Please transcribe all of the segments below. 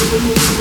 Thank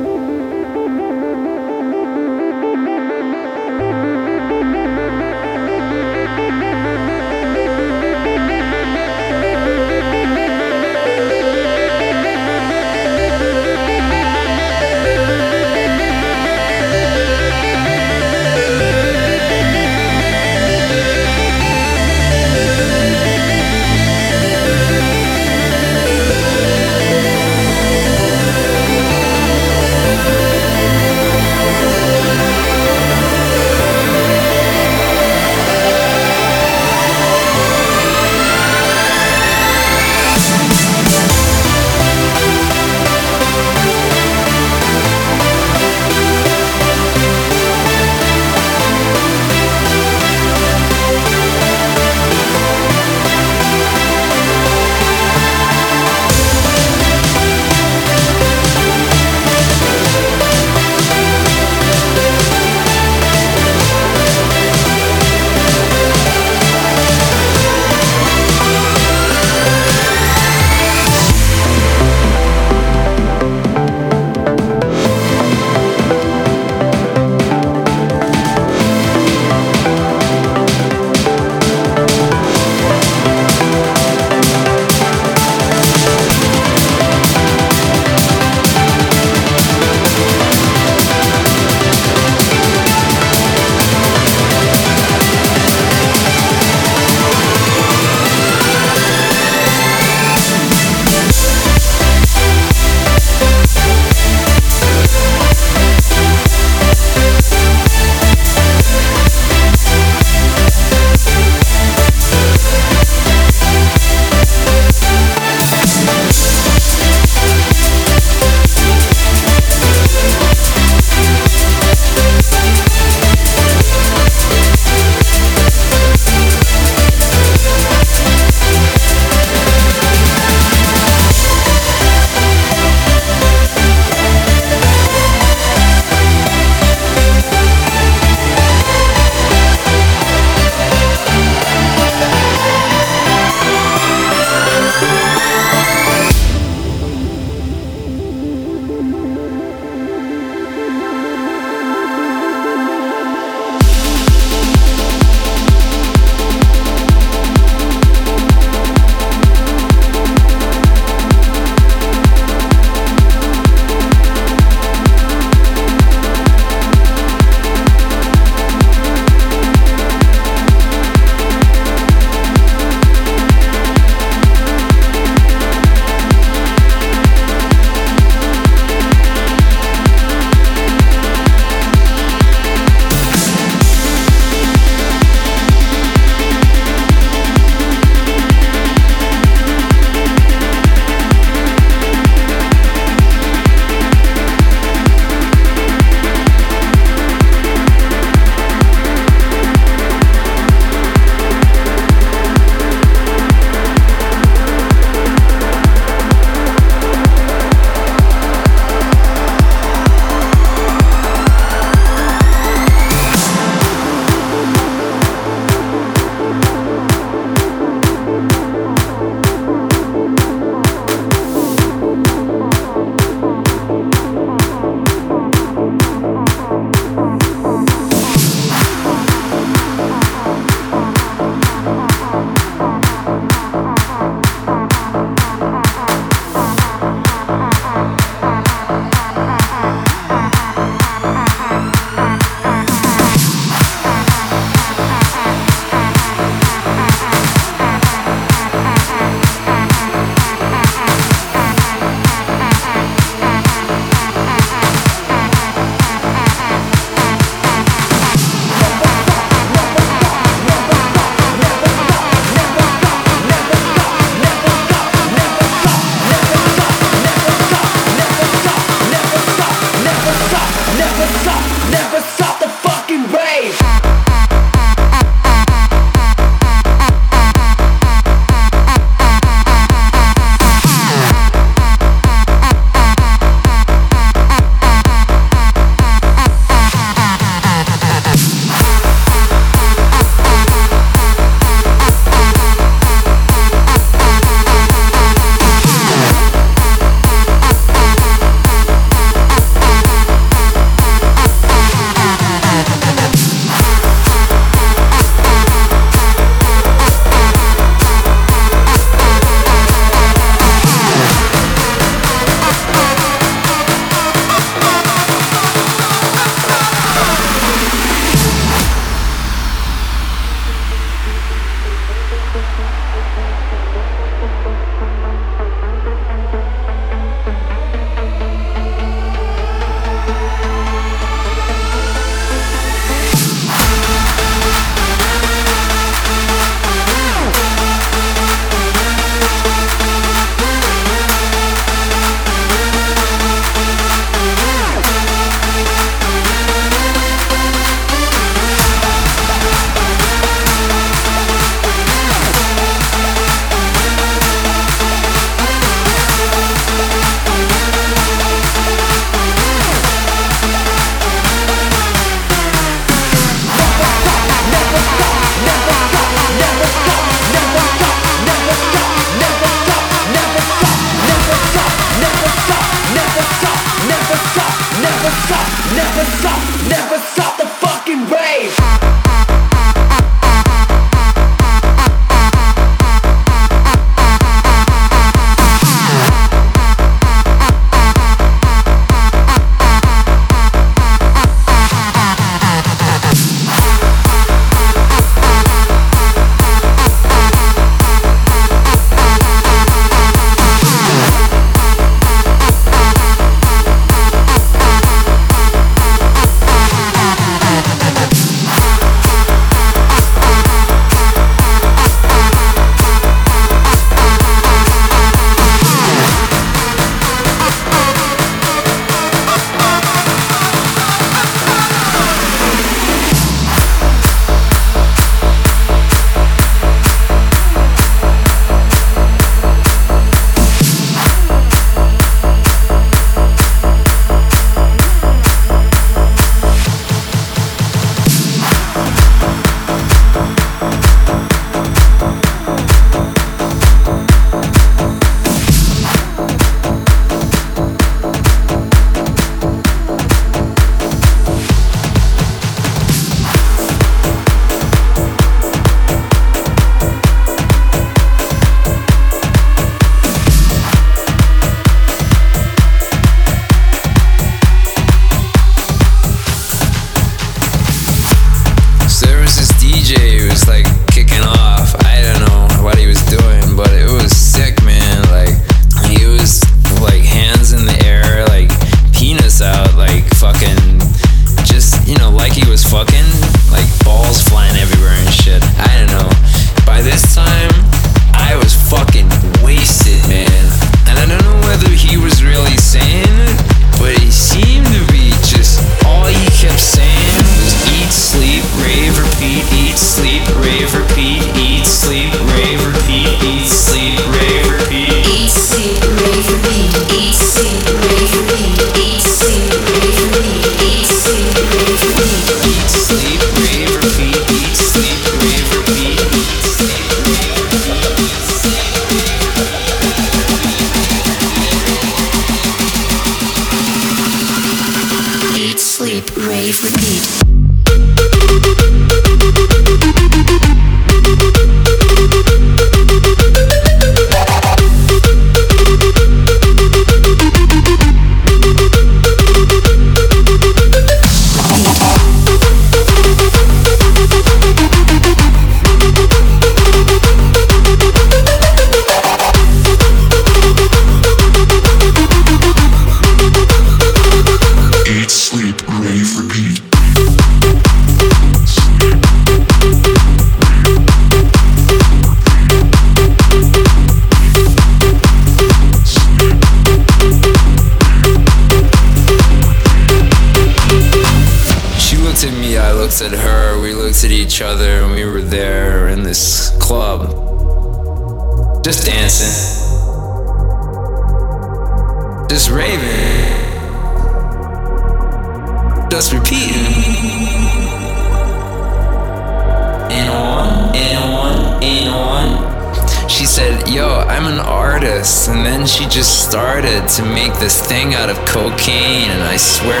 I swear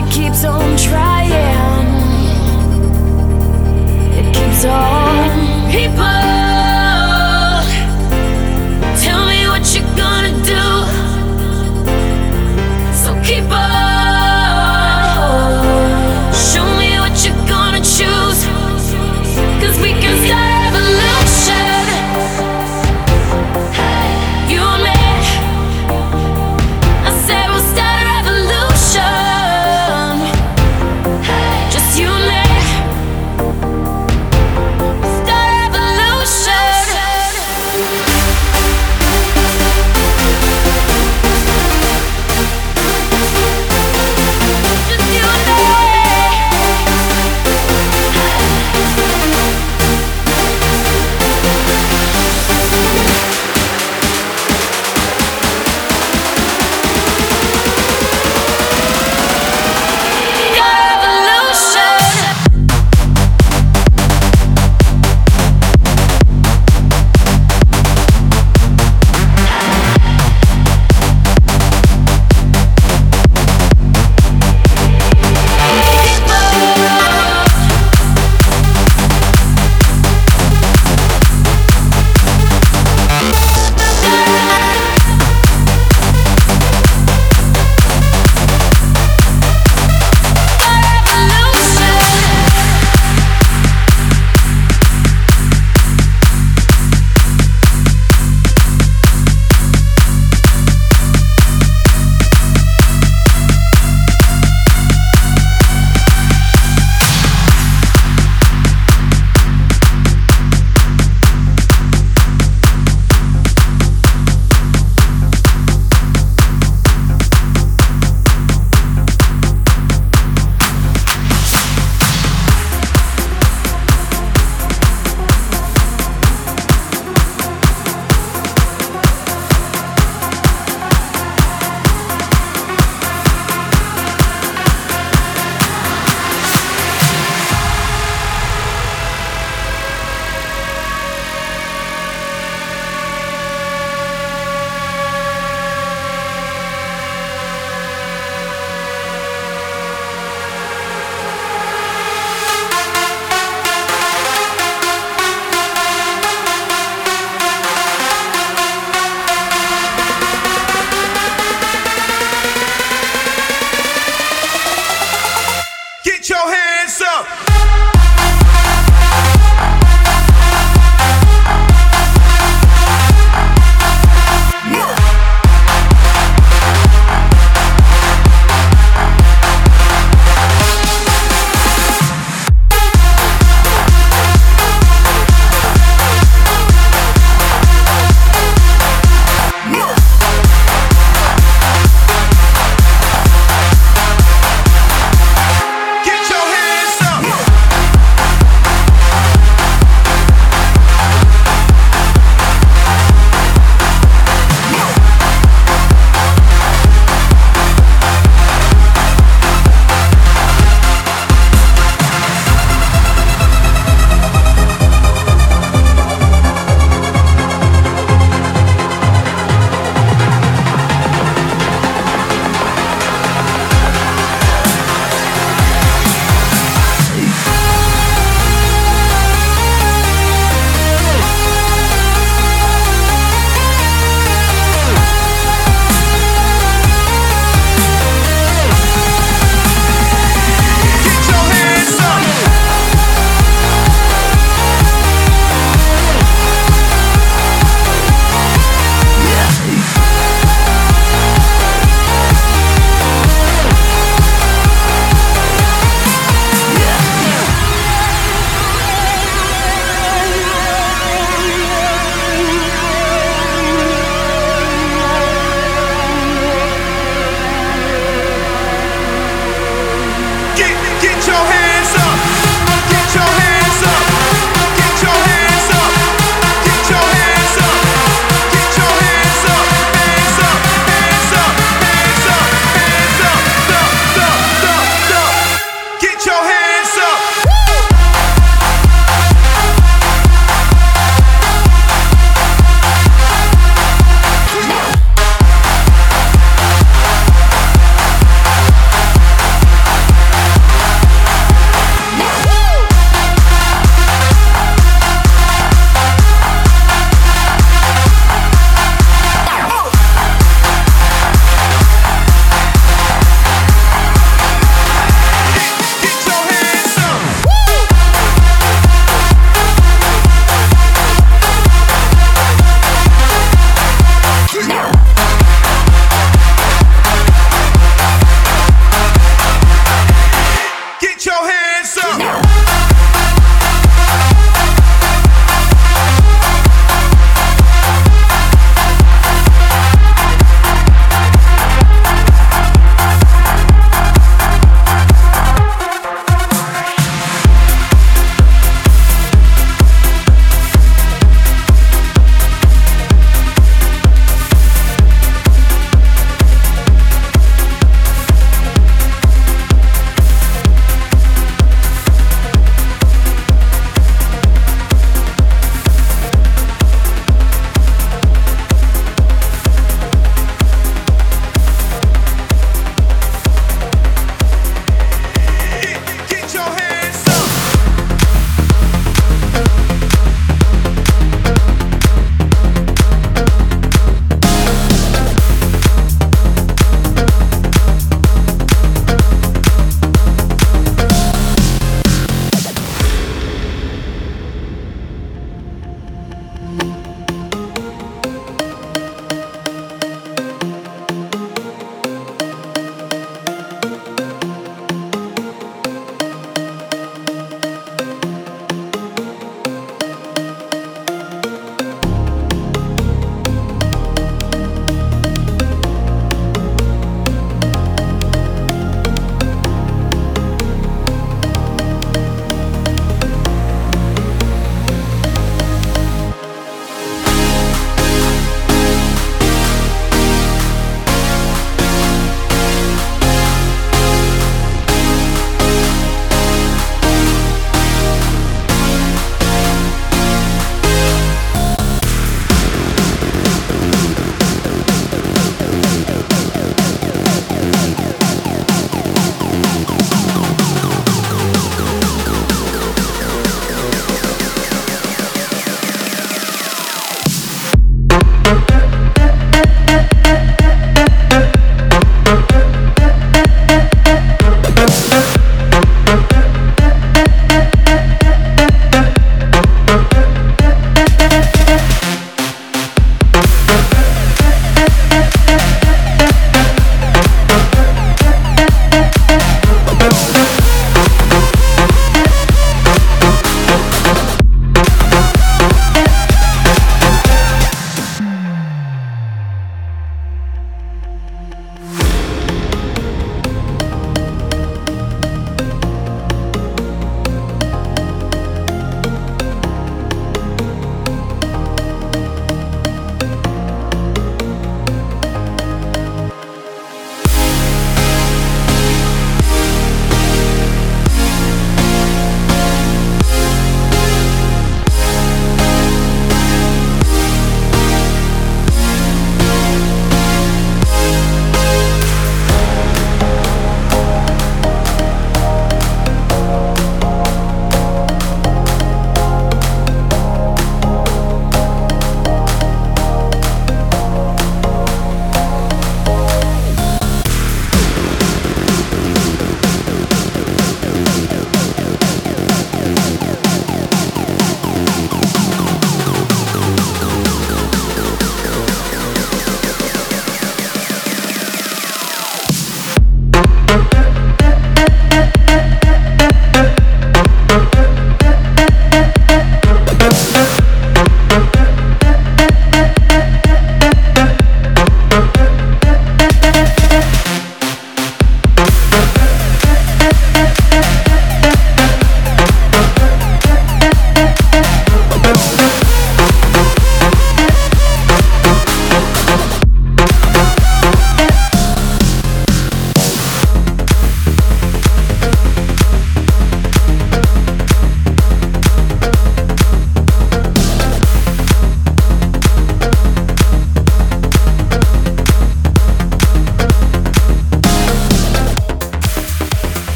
that keeps on trying. It keeps on. People. on.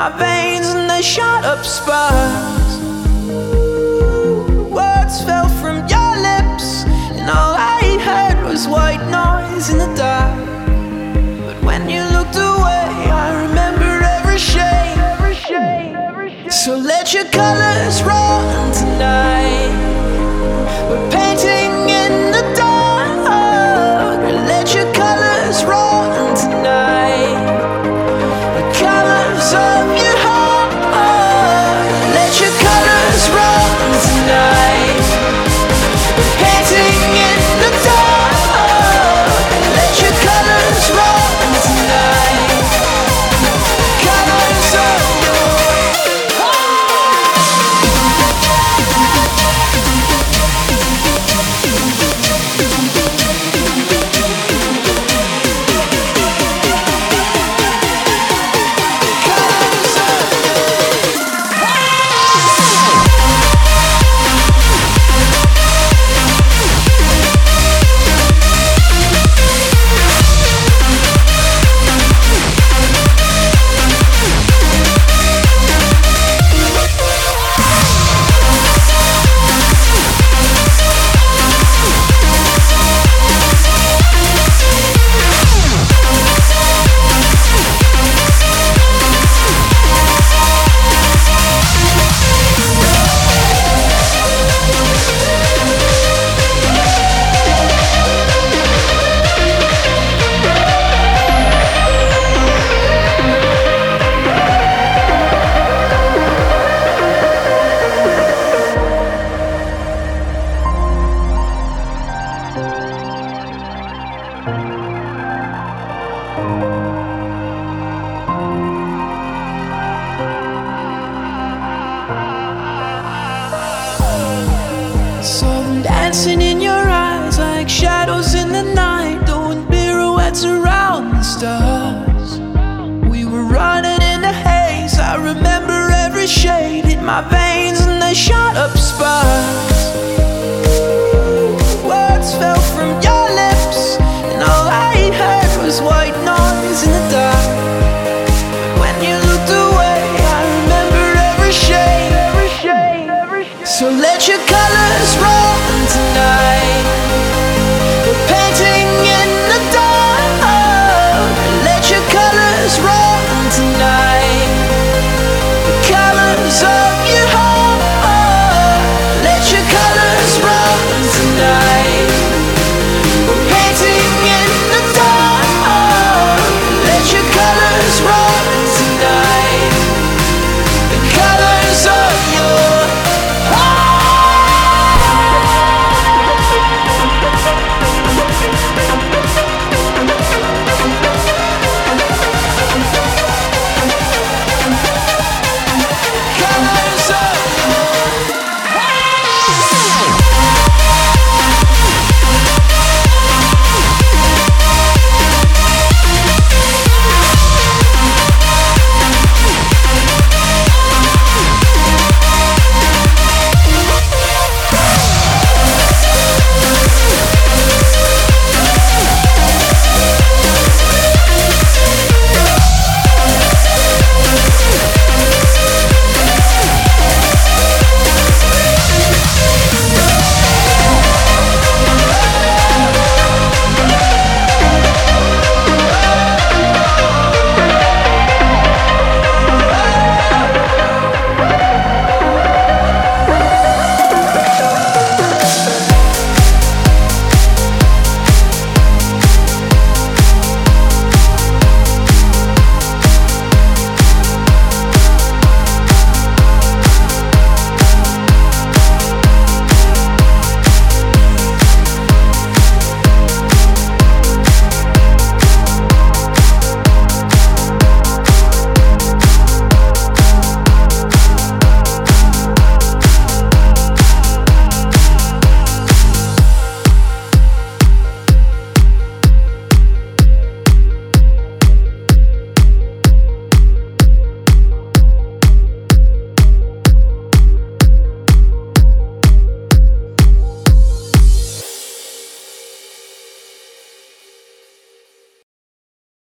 my veins and they shot up sparks